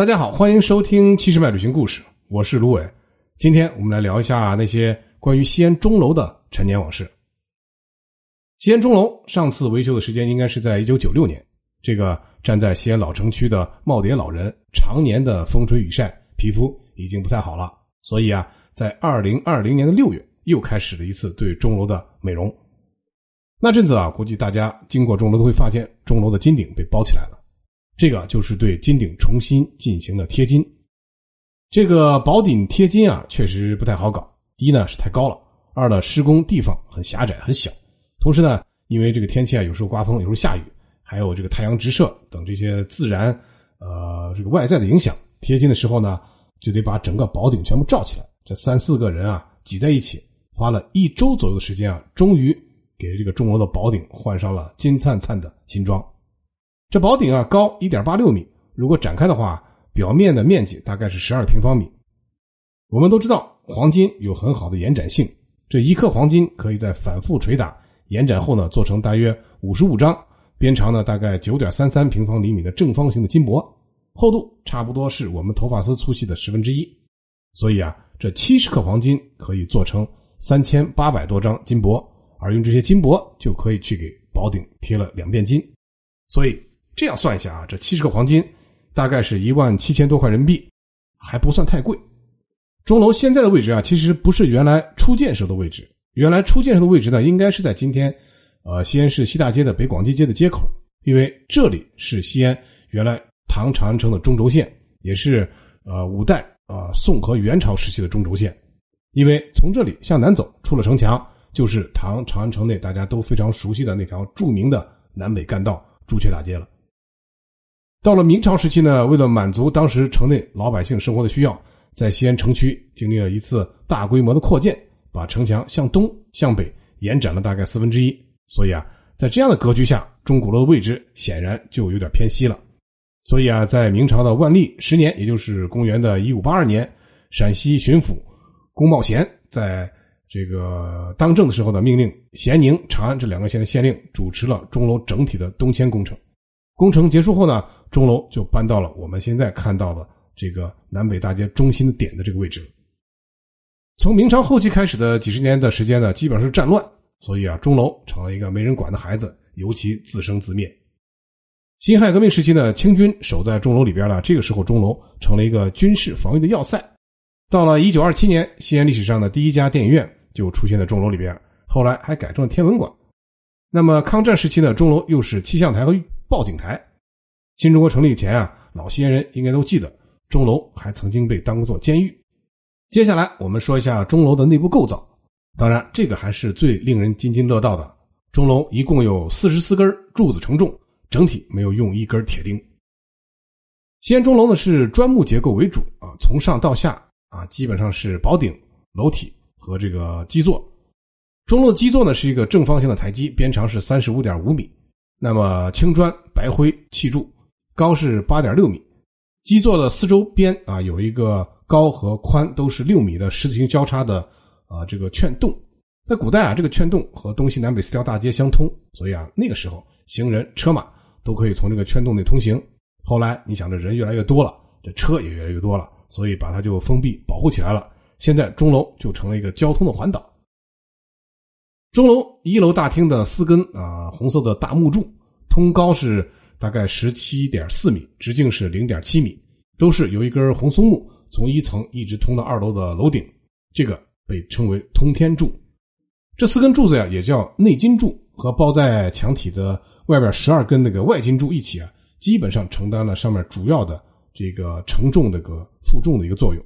大家好，欢迎收听七十迈旅行故事，我是卢伟。今天我们来聊一下那些关于西安钟楼的陈年往事。西安钟楼上次维修的时间应该是在一九九六年。这个站在西安老城区的耄耋老人，常年的风吹雨晒，皮肤已经不太好了，所以啊，在二零二零年的六月又开始了一次对钟楼的美容。那阵子啊，估计大家经过钟楼都会发现，钟楼的金顶被包起来了。这个就是对金顶重新进行了贴金，这个宝顶贴金啊，确实不太好搞。一呢是太高了，二呢施工地方很狭窄很小，同时呢，因为这个天气啊，有时候刮风，有时候下雨，还有这个太阳直射等这些自然呃这个外在的影响，贴金的时候呢，就得把整个宝顶全部罩起来。这三四个人啊挤在一起，花了一周左右的时间啊，终于给这个钟楼的宝顶换上了金灿灿的新装。这宝顶啊，高一点八六米，如果展开的话，表面的面积大概是十二平方米。我们都知道，黄金有很好的延展性，这一克黄金可以在反复捶打、延展后呢，做成大约五十五张，边长呢大概九点三三平方厘米的正方形的金箔，厚度差不多是我们头发丝粗细的十分之一。所以啊，这七十克黄金可以做成三千八百多张金箔，而用这些金箔就可以去给宝顶贴了两遍金，所以。这样算一下啊，这七十克黄金大概是一万七千多块人民币，还不算太贵。钟楼现在的位置啊，其实不是原来初建时的位置。原来初建时的位置呢，应该是在今天呃西安市西大街的北广济街的街口，因为这里是西安原来唐长安城的中轴线，也是呃五代啊宋和元朝时期的中轴线。因为从这里向南走，出了城墙，就是唐长安城内大家都非常熟悉的那条著名的南北干道朱雀大街了。到了明朝时期呢，为了满足当时城内老百姓生活的需要，在西安城区经历了一次大规模的扩建，把城墙向东向北延展了大概四分之一。所以啊，在这样的格局下，钟鼓楼的位置显然就有点偏西了。所以啊，在明朝的万历十年，也就是公元的一五八二年，陕西巡抚龚茂贤在这个当政的时候呢，命令咸宁、长安这两个县的县令主持了钟楼整体的东迁工程。工程结束后呢？钟楼就搬到了我们现在看到的这个南北大街中心点的这个位置。从明朝后期开始的几十年的时间呢，基本上是战乱，所以啊，钟楼成了一个没人管的孩子，尤其自生自灭。辛亥革命时期呢，清军守在钟楼里边呢，这个时候钟楼成了一个军事防御的要塞。到了一九二七年，西安历史上的第一家电影院就出现在钟楼里边，后来还改成了天文馆。那么抗战时期呢，钟楼又是气象台和报警台。新中国成立以前啊，老西安人应该都记得，钟楼还曾经被当做监狱。接下来我们说一下钟楼的内部构造，当然这个还是最令人津津乐道的。钟楼一共有四十四根柱子承重，整体没有用一根铁钉。西安钟楼呢是砖木结构为主啊，从上到下啊基本上是宝顶、楼体和这个基座。钟楼基座呢是一个正方形的台基，边长是三十五点五米，那么青砖白灰砌筑。高是八点六米，基座的四周边啊有一个高和宽都是六米的十字形交叉的啊这个券洞，在古代啊这个券洞和东西南北四条大街相通，所以啊那个时候行人车马都可以从这个券洞内通行。后来你想这人越来越多了，这车也越来越多了，所以把它就封闭保护起来了。现在钟楼就成了一个交通的环岛。钟楼一楼大厅的四根啊红色的大木柱，通高是。大概十七点四米，直径是零点七米，都是由一根红松木从一层一直通到二楼的楼顶，这个被称为通天柱。这四根柱子呀，也叫内金柱，和包在墙体的外边十二根那个外金柱一起啊，基本上承担了上面主要的这个承重的个负重的一个作用。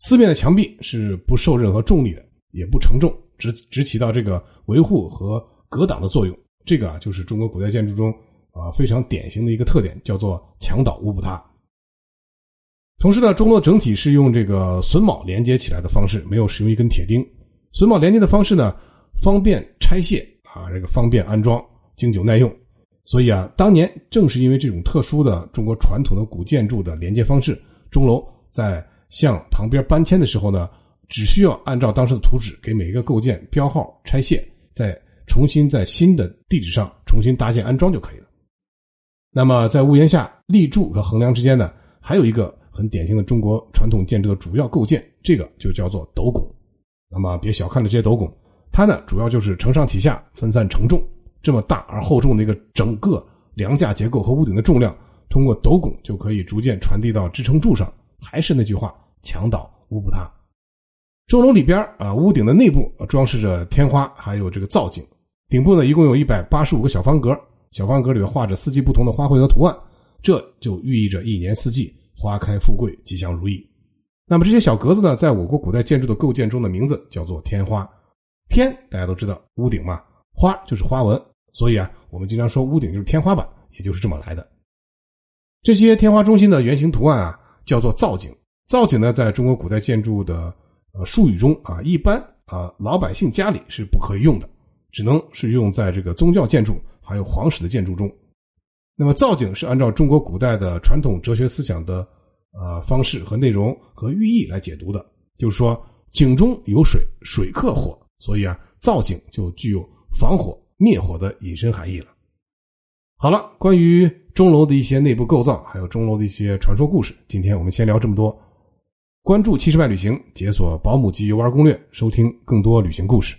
四面的墙壁是不受任何重力的，也不承重，只只起到这个维护和隔挡的作用。这个啊，就是中国古代建筑中。啊，非常典型的一个特点叫做墙倒屋不塌。同时呢，钟楼整体是用这个榫卯连接起来的方式，没有使用一根铁钉。榫卯连接的方式呢，方便拆卸啊，这个方便安装，经久耐用。所以啊，当年正是因为这种特殊的中国传统的古建筑的连接方式，钟楼在向旁边搬迁的时候呢，只需要按照当时的图纸给每一个构件标号、拆卸，再重新在新的地址上重新搭建安装就可以了。那么，在屋檐下立柱和横梁之间呢，还有一个很典型的中国传统建筑的主要构件，这个就叫做斗拱。那么别小看了这些斗拱，它呢主要就是承上启下、分散承重。这么大而厚重的一个整个梁架结构和屋顶的重量，通过斗拱就可以逐渐传递到支撑柱上。还是那句话，墙倒屋不塌。钟楼里边啊，屋顶的内部装饰着天花，还有这个造景。顶部呢，一共有一百八十五个小方格，小方格里面画着四季不同的花卉和图案，这就寓意着一年四季花开富贵、吉祥如意。那么这些小格子呢，在我国古代建筑的构建中的名字叫做天花。天大家都知道，屋顶嘛，花就是花纹，所以啊，我们经常说屋顶就是天花板，也就是这么来的。这些天花中心的圆形图案啊，叫做造景。造景呢，在中国古代建筑的呃，术语中啊，一般啊，老百姓家里是不可以用的，只能是用在这个宗教建筑还有皇室的建筑中。那么造景是按照中国古代的传统哲学思想的呃方式和内容和寓意来解读的，就是说井中有水，水克火，所以啊，造景就具有防火灭火的隐身含义了。好了，关于钟楼的一些内部构造，还有钟楼的一些传说故事，今天我们先聊这么多。关注七十万旅行，解锁保姆级游玩攻略，收听更多旅行故事。